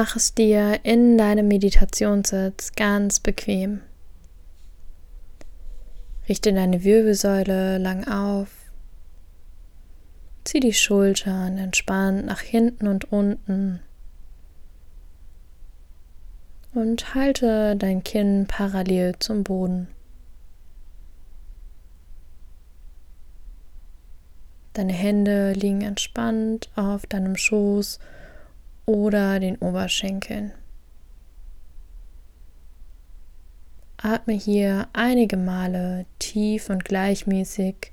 Mach es dir in deinem Meditationssitz ganz bequem. Richte deine Wirbelsäule lang auf. Zieh die Schultern entspannt nach hinten und unten. Und halte dein Kinn parallel zum Boden. Deine Hände liegen entspannt auf deinem Schoß oder den Oberschenkeln. Atme hier einige Male tief und gleichmäßig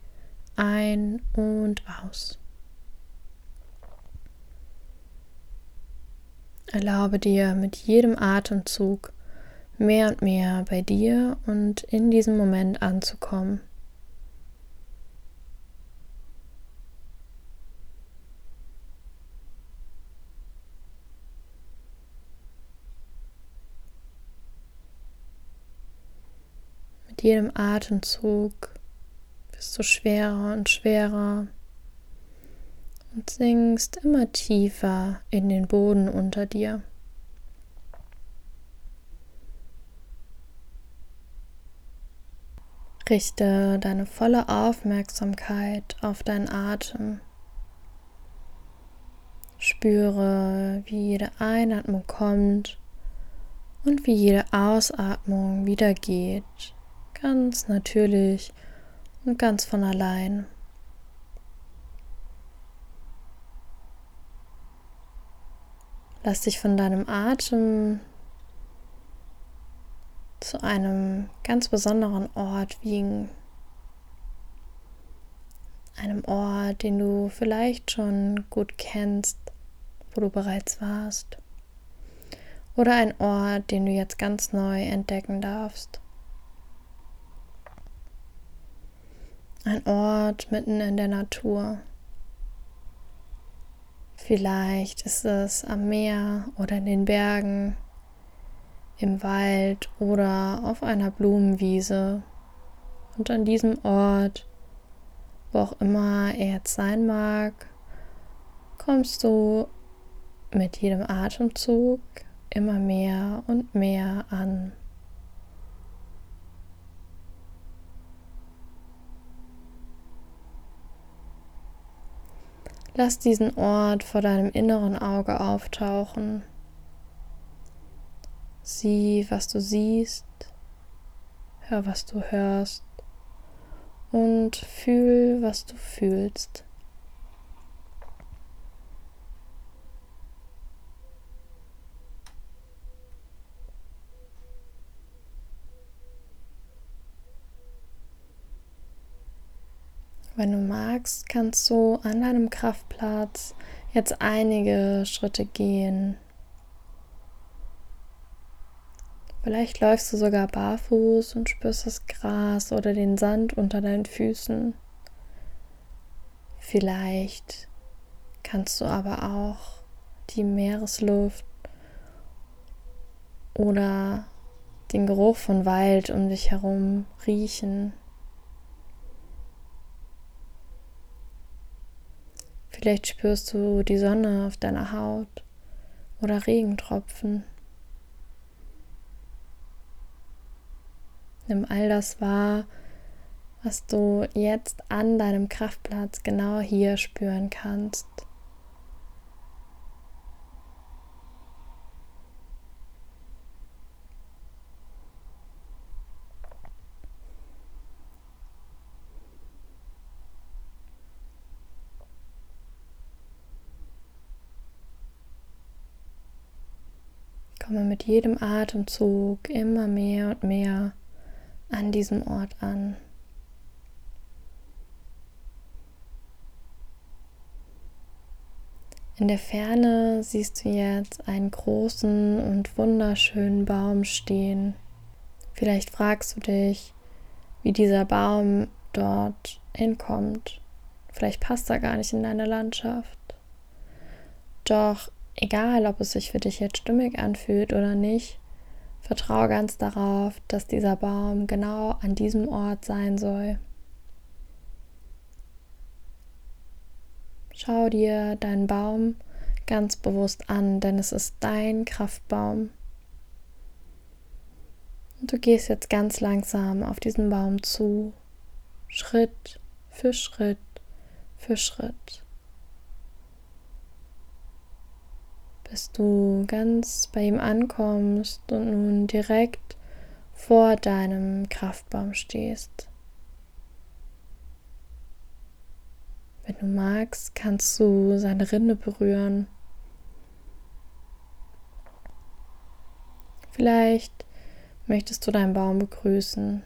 ein und aus. Erlaube dir mit jedem Atemzug mehr und mehr bei dir und in diesem Moment anzukommen. Jedem Atemzug wirst du schwerer und schwerer und sinkst immer tiefer in den Boden unter dir. Richte deine volle Aufmerksamkeit auf deinen Atem. Spüre, wie jede Einatmung kommt und wie jede Ausatmung wieder geht ganz natürlich und ganz von allein. Lass dich von deinem Atem zu einem ganz besonderen Ort wiegen. Einem Ort, den du vielleicht schon gut kennst, wo du bereits warst. Oder ein Ort, den du jetzt ganz neu entdecken darfst. Ein Ort mitten in der Natur. Vielleicht ist es am Meer oder in den Bergen, im Wald oder auf einer Blumenwiese. Und an diesem Ort, wo auch immer er jetzt sein mag, kommst du mit jedem Atemzug immer mehr und mehr an. Lass diesen Ort vor deinem inneren Auge auftauchen. Sieh, was du siehst, hör, was du hörst und fühl, was du fühlst. Wenn du magst, kannst du an deinem Kraftplatz jetzt einige Schritte gehen. Vielleicht läufst du sogar barfuß und spürst das Gras oder den Sand unter deinen Füßen. Vielleicht kannst du aber auch die Meeresluft oder den Geruch von Wald um dich herum riechen. Vielleicht spürst du die Sonne auf deiner Haut oder Regentropfen. Nimm all das wahr, was du jetzt an deinem Kraftplatz genau hier spüren kannst. Komme mit jedem Atemzug immer mehr und mehr an diesem Ort an. In der Ferne siehst du jetzt einen großen und wunderschönen Baum stehen. Vielleicht fragst du dich, wie dieser Baum dort hinkommt. Vielleicht passt er gar nicht in deine Landschaft. Doch egal ob es sich für dich jetzt stimmig anfühlt oder nicht, vertraue ganz darauf, dass dieser Baum genau an diesem Ort sein soll. Schau dir deinen Baum ganz bewusst an, denn es ist dein Kraftbaum. Und du gehst jetzt ganz langsam auf diesen Baum zu, Schritt für Schritt für Schritt. Bis du ganz bei ihm ankommst und nun direkt vor deinem Kraftbaum stehst. Wenn du magst, kannst du seine Rinde berühren. Vielleicht möchtest du deinen Baum begrüßen.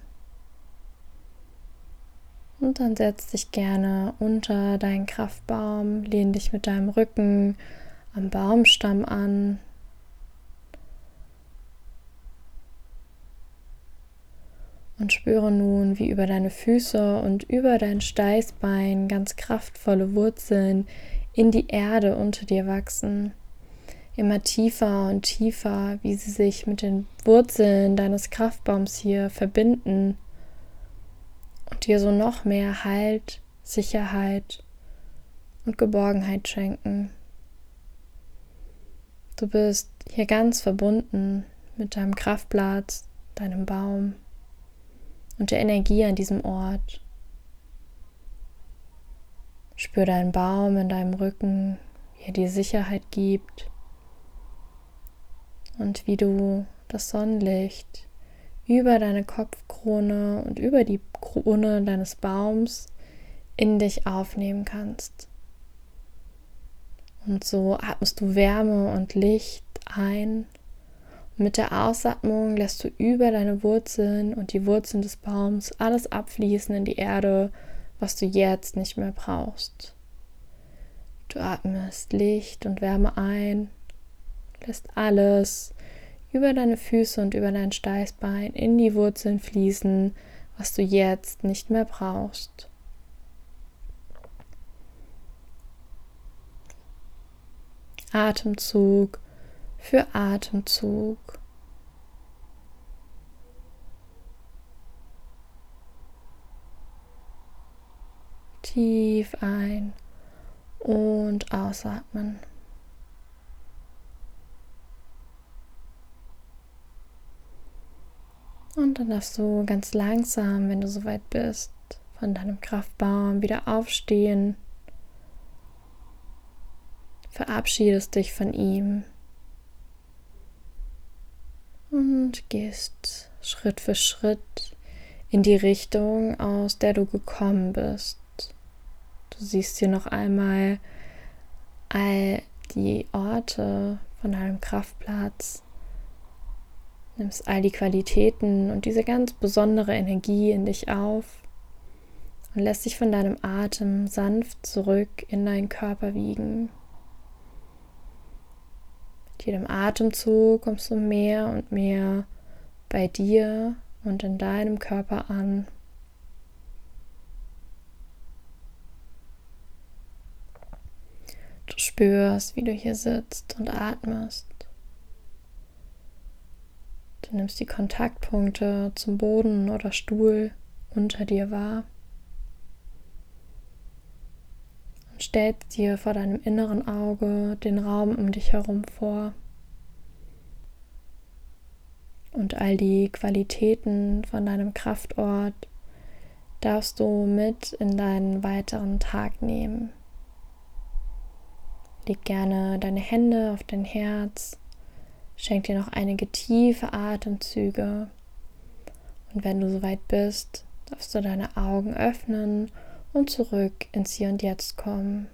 Und dann setz dich gerne unter deinen Kraftbaum, lehn dich mit deinem Rücken am Baumstamm an Und spüre nun, wie über deine Füße und über dein Steißbein ganz kraftvolle Wurzeln in die Erde unter dir wachsen. Immer tiefer und tiefer, wie sie sich mit den Wurzeln deines Kraftbaums hier verbinden und dir so noch mehr Halt, Sicherheit und Geborgenheit schenken. Du bist hier ganz verbunden mit deinem Kraftplatz, deinem Baum und der Energie an diesem Ort. Spür deinen Baum in deinem Rücken, wie er dir Sicherheit gibt und wie du das Sonnenlicht über deine Kopfkrone und über die Krone deines Baums in dich aufnehmen kannst. Und so atmest du Wärme und Licht ein mit der Ausatmung lässt du über deine Wurzeln und die Wurzeln des Baums alles abfließen in die Erde, was du jetzt nicht mehr brauchst. Du atmest Licht und Wärme ein, lässt alles über deine Füße und über dein Steißbein in die Wurzeln fließen, was du jetzt nicht mehr brauchst. Atemzug für Atemzug. Tief ein und ausatmen. Und dann darfst du ganz langsam, wenn du soweit bist, von deinem Kraftbaum wieder aufstehen. Verabschiedest dich von ihm und gehst Schritt für Schritt in die Richtung, aus der du gekommen bist. Du siehst hier noch einmal all die Orte von deinem Kraftplatz, nimmst all die Qualitäten und diese ganz besondere Energie in dich auf und lässt dich von deinem Atem sanft zurück in deinen Körper wiegen. Mit jedem Atemzug kommst du mehr und mehr bei dir und in deinem Körper an. Du spürst, wie du hier sitzt und atmest. Du nimmst die Kontaktpunkte zum Boden oder Stuhl unter dir wahr und stellst dir vor deinem inneren Auge den Raum um dich herum vor und all die Qualitäten von deinem Kraftort darfst du mit in deinen weiteren Tag nehmen. Leg gerne deine Hände auf dein Herz, schenk dir noch einige tiefe Atemzüge und wenn du soweit bist, darfst du deine Augen öffnen und zurück ins Hier und Jetzt kommen.